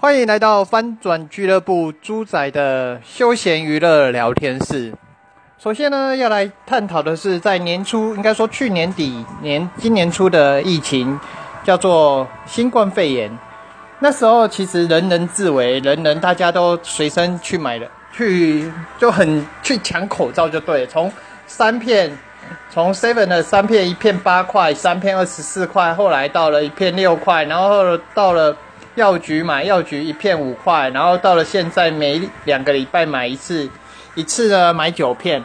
欢迎来到翻转俱乐部猪仔的休闲娱乐聊天室。首先呢，要来探讨的是在年初，应该说去年底年今年初的疫情，叫做新冠肺炎。那时候其实人人自危，人人大家都随身去买了，去就很去抢口罩，就对，从三片。从 Seven 的三片一片八块，三片二十四块，后来到了一片六块，然后到了药局买药局一片五块，然后到了现在每两个礼拜买一次，一次呢买九片，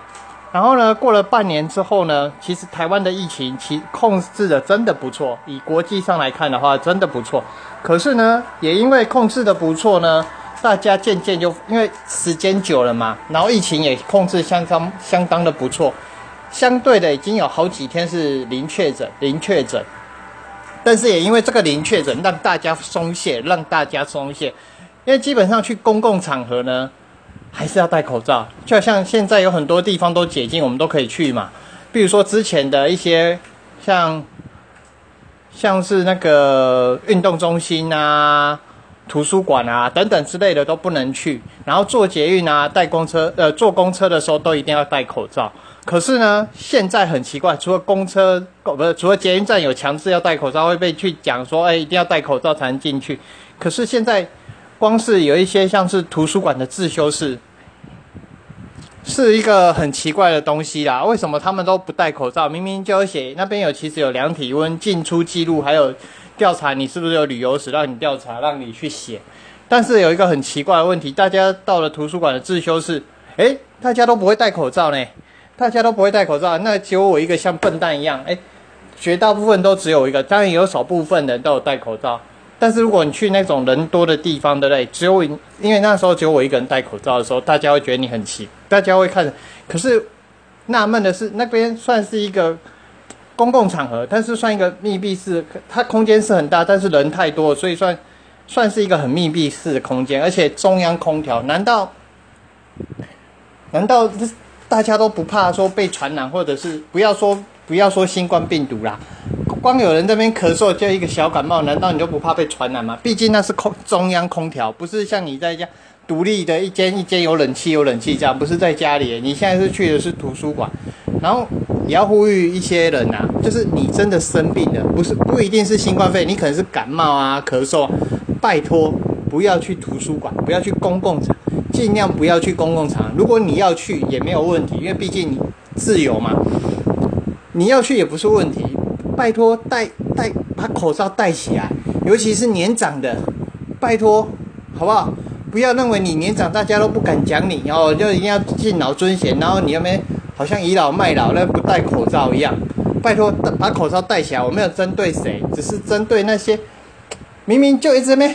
然后呢过了半年之后呢，其实台湾的疫情其控制的真的不错，以国际上来看的话真的不错，可是呢也因为控制的不错呢，大家渐渐就因为时间久了嘛，然后疫情也控制相当相当的不错。相对的，已经有好几天是零确诊，零确诊，但是也因为这个零确诊，让大家松懈，让大家松懈，因为基本上去公共场合呢，还是要戴口罩。就像现在有很多地方都解禁，我们都可以去嘛。比如说之前的一些像，像是那个运动中心啊、图书馆啊等等之类的都不能去。然后坐捷运啊、带公车，呃，坐公车的时候都一定要戴口罩。可是呢，现在很奇怪，除了公车，不是除了捷运站有强制要戴口罩，会被去讲说，哎，一定要戴口罩才能进去。可是现在，光是有一些像是图书馆的自修室，是一个很奇怪的东西啦。为什么他们都不戴口罩？明明就有写那边有，其实有量体温、进出记录，还有调查你是不是有旅游史，让你调查，让你去写。但是有一个很奇怪的问题，大家到了图书馆的自修室，哎，大家都不会戴口罩呢。大家都不会戴口罩，那只有我一个像笨蛋一样。哎，绝大部分都只有一个，当然有少部分人都有戴口罩。但是如果你去那种人多的地方，对不对？只有因为那时候只有我一个人戴口罩的时候，大家会觉得你很奇，大家会看。可是纳闷的是，那边算是一个公共场合，但是算一个密闭式，它空间是很大，但是人太多，所以算算是一个很密闭式的空间，而且中央空调，难道难道？大家都不怕说被传染，或者是不要说不要说新冠病毒啦，光有人这边咳嗽就一个小感冒，难道你就不怕被传染吗？毕竟那是空中央空调，不是像你在家独立的一间一间有冷气有冷气这样，不是在家里。你现在是去的是图书馆，然后也要呼吁一些人啊，就是你真的生病了，不是不一定是新冠肺炎，你可能是感冒啊咳嗽，拜托不要去图书馆，不要去公共场。尽量不要去公共场，如果你要去也没有问题，因为毕竟你自由嘛。你要去也不是问题，拜托戴戴把口罩戴起来，尤其是年长的，拜托好不好？不要认为你年长大家都不敢讲你哦，就一定要敬老尊贤，然后你那边好像倚老卖老，那不戴口罩一样。拜托把口罩戴起来，我没有针对谁，只是针对那些明明就一直没。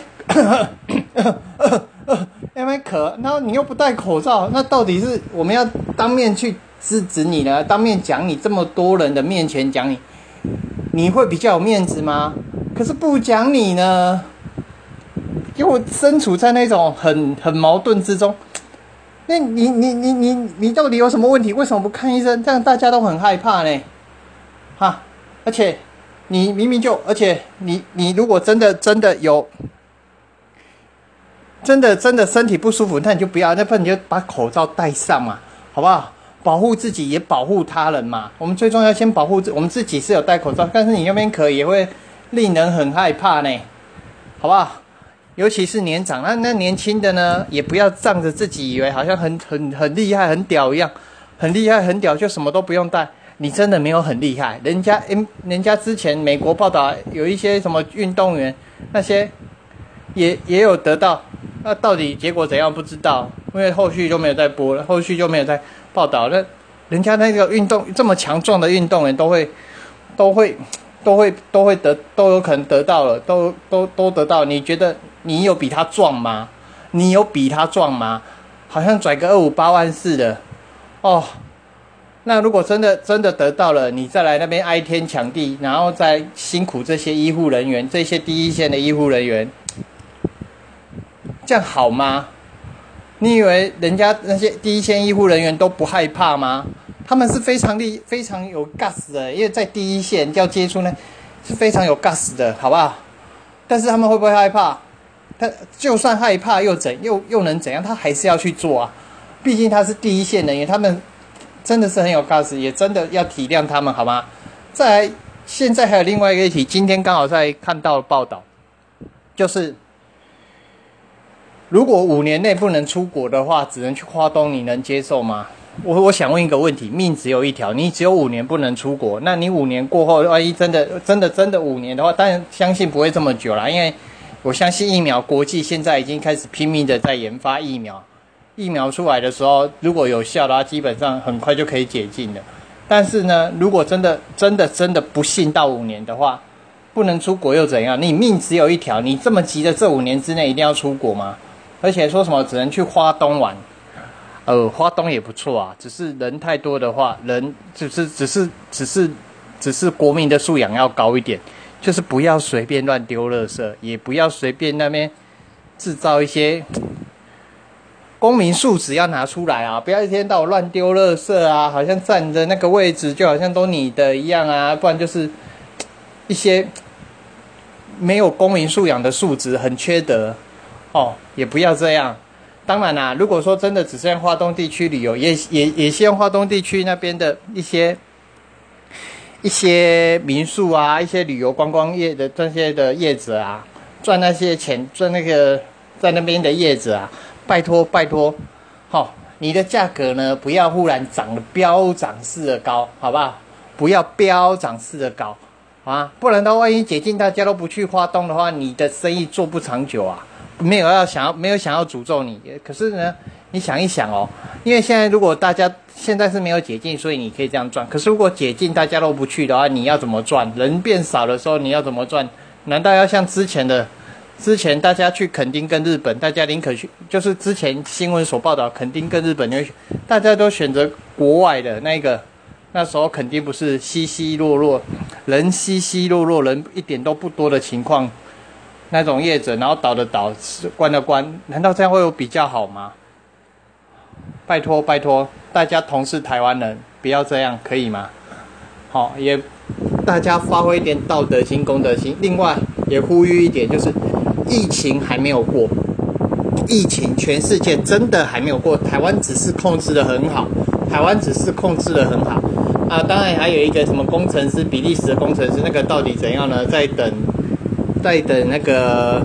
因为咳，然后你又不戴口罩，那到底是我们要当面去制止你呢？当面讲你这么多人的面前讲你，你会比较有面子吗？可是不讲你呢，因为我身处在那种很很矛盾之中。那你你你你你到底有什么问题？为什么不看医生？这样大家都很害怕呢？哈，而且你明明就，而且你你如果真的真的有。真的真的身体不舒服，那你就不要，那不然你就把口罩戴上嘛，好不好？保护自己也保护他人嘛。我们最重要先保护自我们自己是有戴口罩，但是你那边咳也会令人很害怕呢，好不好？尤其是年长，那那年轻的呢，也不要仗着自己以为好像很很很厉害、很屌一样，很厉害、很屌就什么都不用戴，你真的没有很厉害。人家嗯，人家之前美国报道有一些什么运动员那些也也有得到。那到底结果怎样不知道，因为后续就没有再播了，后续就没有再报道。那人家那个运动这么强壮的运动员都会，都会，都会，都会得，都有可能得到了，都都都得到。你觉得你有比他壮吗？你有比他壮吗？好像拽个二五八万似的。哦，那如果真的真的得到了，你再来那边哀天抢地，然后再辛苦这些医护人员，这些第一线的医护人员。这样好吗？你以为人家那些第一线医护人员都不害怕吗？他们是非常厉、非常有 gas 的，因为在第一线要接触呢，是非常有 gas 的，好不好？但是他们会不会害怕？他就算害怕又怎又又能怎样？他还是要去做啊！毕竟他是第一线人员，他们真的是很有 gas，也真的要体谅他们，好吗？再来，现在还有另外一个议题，今天刚好在看到报道，就是如果五年内不能出国的话，只能去花东，你能接受吗？我我想问一个问题：命只有一条，你只有五年不能出国，那你五年过后，万一真的真的真的五年的话，当然相信不会这么久了，因为我相信疫苗，国际现在已经开始拼命的在研发疫苗，疫苗出来的时候，如果有效的话，基本上很快就可以解禁了。但是呢，如果真的真的真的不幸到五年的话，不能出国又怎样？你命只有一条，你这么急的这五年之内一定要出国吗？而且说什么只能去花东玩？呃，花东也不错啊，只是人太多的话，人只是只是只是只是国民的素养要高一点，就是不要随便乱丢垃圾，也不要随便那边制造一些公民素质要拿出来啊，不要一天到晚乱丢垃圾啊，好像站的那个位置就好像都你的一样啊，不然就是一些没有公民素养的素质很缺德哦，也不要这样。当然啦，如果说真的只剩华东地区旅游，也也也希望华东地区那边的一些一些民宿啊，一些旅游观光业的这些的业者啊，赚那些钱，赚那个在那边的业者啊，拜托拜托，好，你的价格呢不要忽然涨了飙涨式的高，好不好？不要飙涨式的高啊，不然的话，万一解禁大家都不去华东的话，你的生意做不长久啊。没有要想要没有想要诅咒你，可是呢，你想一想哦，因为现在如果大家现在是没有解禁，所以你可以这样赚。可是如果解禁大家都不去的话，你要怎么赚？人变少的时候你要怎么赚？难道要像之前的之前大家去垦丁跟日本，大家宁可去，就是之前新闻所报道垦丁跟日本，因为大家都选择国外的那个，那时候肯定不是稀稀落落，人稀稀落落，人一点都不多的情况。那种业者，然后倒的倒，关的关，难道这样会有比较好吗？拜托拜托，大家同是台湾人，不要这样，可以吗？好，也大家发挥一点道德心、公德心。另外，也呼吁一点，就是疫情还没有过，疫情全世界真的还没有过，台湾只是控制的很好，台湾只是控制的很好啊。当然，还有一个什么工程师，比利时的工程师，那个到底怎样呢？在等。在等那个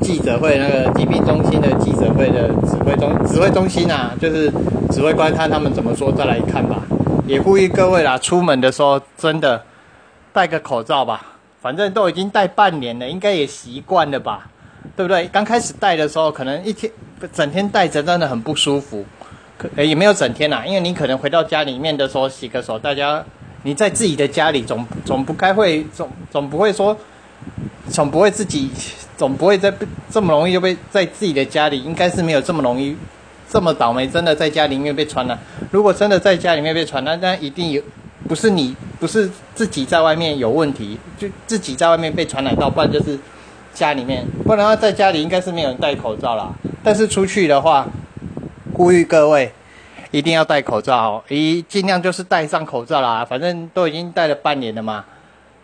记者会，那个疾病中心的记者会的指挥中指挥中心啊，就是指挥官看他们怎么说，再来看吧。也呼吁各位啦，出门的时候真的戴个口罩吧。反正都已经戴半年了，应该也习惯了吧，对不对？刚开始戴的时候，可能一天整天戴着真的很不舒服，可也没有整天啦，因为你可能回到家里面的时候洗个手，大家你在自己的家里总总不该会总总不会说。总不会自己，总不会在这么容易就被在自己的家里，应该是没有这么容易，这么倒霉，真的在家里面被传染。如果真的在家里面被传染，那一定有，不是你，不是自己在外面有问题，就自己在外面被传染到，不然就是家里面，不然的话在家里应该是没有人戴口罩啦。但是出去的话，呼吁各位一定要戴口罩，一尽量就是戴上口罩啦。反正都已经戴了半年了嘛，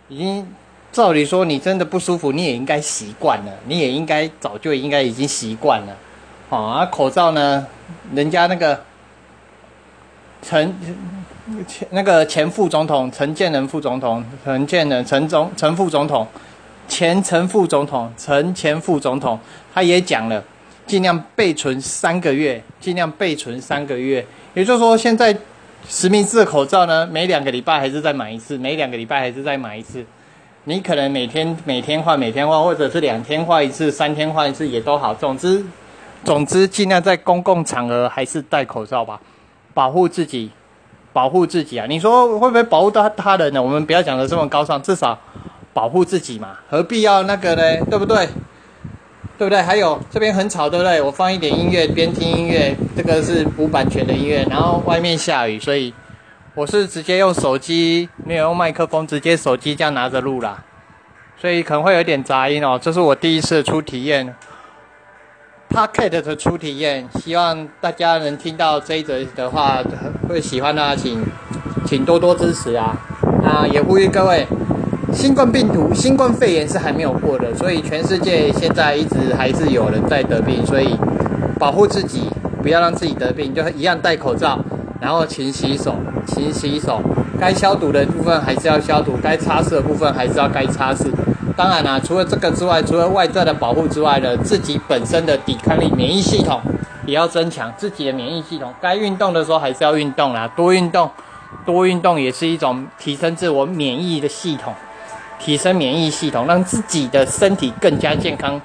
已经。照理说，你真的不舒服，你也应该习惯了，你也应该早就应该已经习惯了。好啊，口罩呢？人家那个陈前那个前副总统陈建仁副总统，陈建仁陈总陈副总统，前陈副总统陈前副总统，他也讲了，尽量备存三个月，尽量备存三个月。也就是说，现在实名制的口罩呢，每两个礼拜还是再买一次，每两个礼拜还是再买一次。你可能每天每天换，每天换，或者是两天换一次，三天换一次也都好。总之，总之尽量在公共场合还是戴口罩吧，保护自己，保护自己啊！你说会不会保护到他人呢？我们不要讲的这么高尚，至少保护自己嘛，何必要那个呢？对不对？对不对？还有这边很吵，对不对？我放一点音乐，边听音乐，这个是无版权的音乐。然后外面下雨，所以。我是直接用手机，没有用麦克风，直接手机这样拿着录啦，所以可能会有点杂音哦。这是我第一次初体验，Pocket 的初体验，希望大家能听到这一则的话会喜欢的，请请多多支持啊！那也呼吁各位，新冠病毒、新冠肺炎是还没有过的，所以全世界现在一直还是有人在得病，所以保护自己，不要让自己得病，就一样戴口罩，然后勤洗手，勤洗手，该消毒的部分还是要消毒，该擦拭的部分还是要该擦拭。当然啦，除了这个之外，除了外在的保护之外呢，自己本身的抵抗力、免疫系统也要增强。自己的免疫系统，该运动的时候还是要运动啦，多运动，多运动也是一种提升自我免疫的系统，提升免疫系统，让自己的身体更加健康，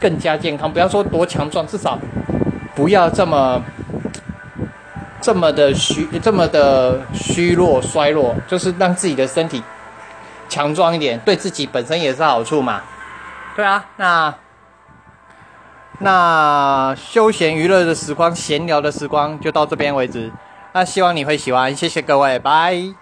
更加健康。不要说多强壮，至少不要这么这么的虚，这么的虚弱、衰弱，就是让自己的身体。强壮一点，对自己本身也是好处嘛。对啊，那那休闲娱乐的时光、闲聊的时光就到这边为止。那希望你会喜欢，谢谢各位，拜。